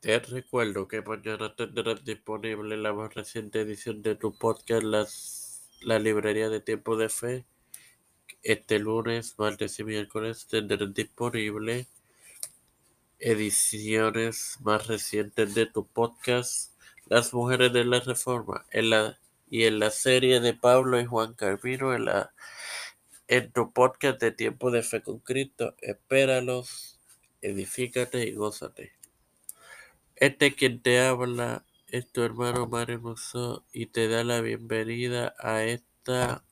Te recuerdo que mañana tendrás disponible la más reciente edición de tu podcast, las, la librería de tiempo de fe. Este lunes, martes y miércoles tendrás disponible ediciones más recientes de tu podcast, Las Mujeres de la Reforma, en la, y en la serie de Pablo y Juan Carvino, en, la, en tu podcast de Tiempo de Fe con Cristo. Espéralos, edifícate y gózate. Este quien te habla es tu hermano Mario Musso y te da la bienvenida a esta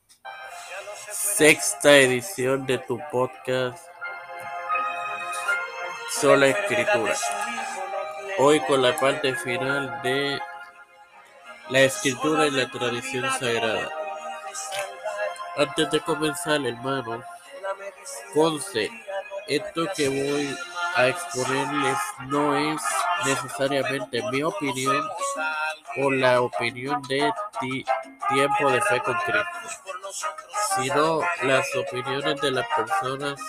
sexta edición de tu podcast Sola Escritura. Hoy con la parte final de la escritura y la tradición sagrada. Antes de comenzar, hermano, conce, esto que voy a exponerles no es necesariamente mi opinión o la opinión de ti, tiempo de fe con Cristo, sino las opiniones de las personas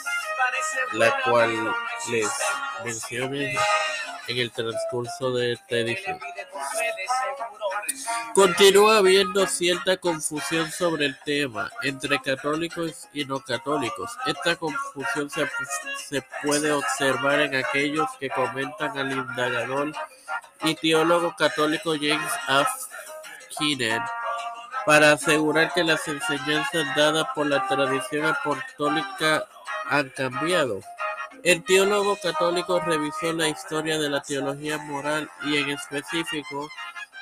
la cual les mencioné en el transcurso de esta edición. Continúa habiendo cierta confusión sobre el tema entre católicos y no católicos. Esta confusión se, puede observar en aquellos que comentan al indagador y teólogo católico James F. Keenan para asegurar que las enseñanzas dadas por la tradición apostólica han cambiado. El teólogo católico revisó la historia de la teología moral y en específico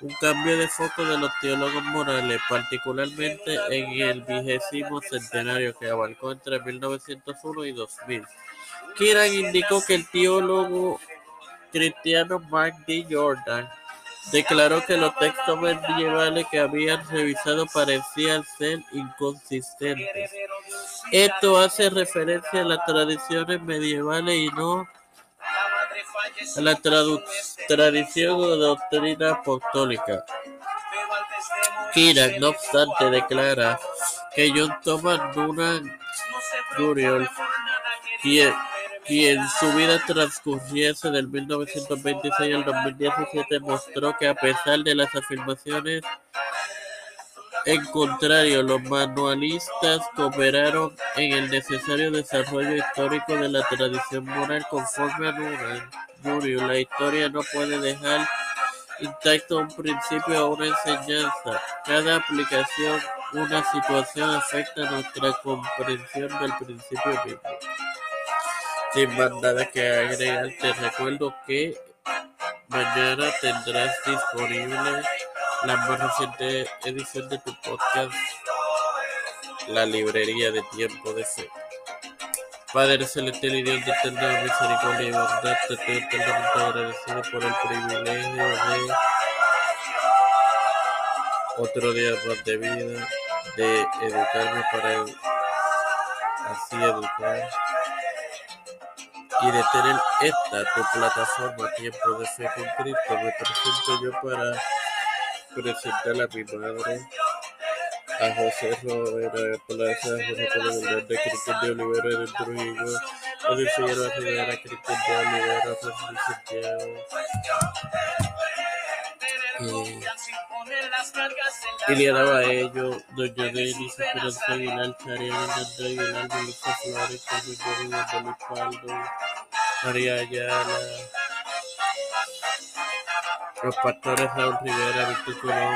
un cambio de foco de los teólogos morales, particularmente en el vigésimo centenario que abarcó entre 1901 y 2000. Kieran indicó que el teólogo cristiano Mark D. Jordan declaró que los textos medievales que habían revisado parecían ser inconsistentes. Esto hace referencia a las tradiciones medievales y no la tradición o doctrina apostólica. Kira, no obstante, declara que John Thomas Noonan Guriol, quien, su vida transcurriese del 1926 al 2017, mostró que a pesar de las afirmaciones en contrario, los manualistas cooperaron en el necesario desarrollo histórico de la tradición moral conforme a La historia no puede dejar intacto un principio o una enseñanza. Cada aplicación, una situación afecta nuestra comprensión del principio mismo. Sin más nada que agregar, te recuerdo que mañana tendrás disponible la más reciente edición de tu podcast, La Librería de Tiempo de Fe. Padre celestial y Dios de eterna misericordia y bondad, te estoy eternamente agradecido por el privilegio de otro día más de vida, de educarme para así educar y de tener esta tu plataforma Tiempo de Fe con Cristo. Me presento yo para presentar a mi madre a José Rovera Plaza, José Pablo de Cristian de Olivera de Trujillo, José Figueroa Rivera, Cristian de Olivera, Francisco Santiago. Eh, Iliana Baello, Doña Denis, Esperanza Aguilar, Chariana André Aguilar, Melissa Flores, Carlos Jorge, Andrés Paldo, María Ayala, los pastores Raúl Rivera, Víctor Colón,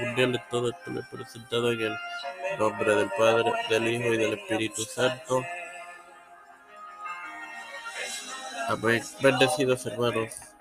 mundiales, todo esto he presentado en el nombre del Padre, del Hijo y del Espíritu Santo. Amén. Bendecidos hermanos.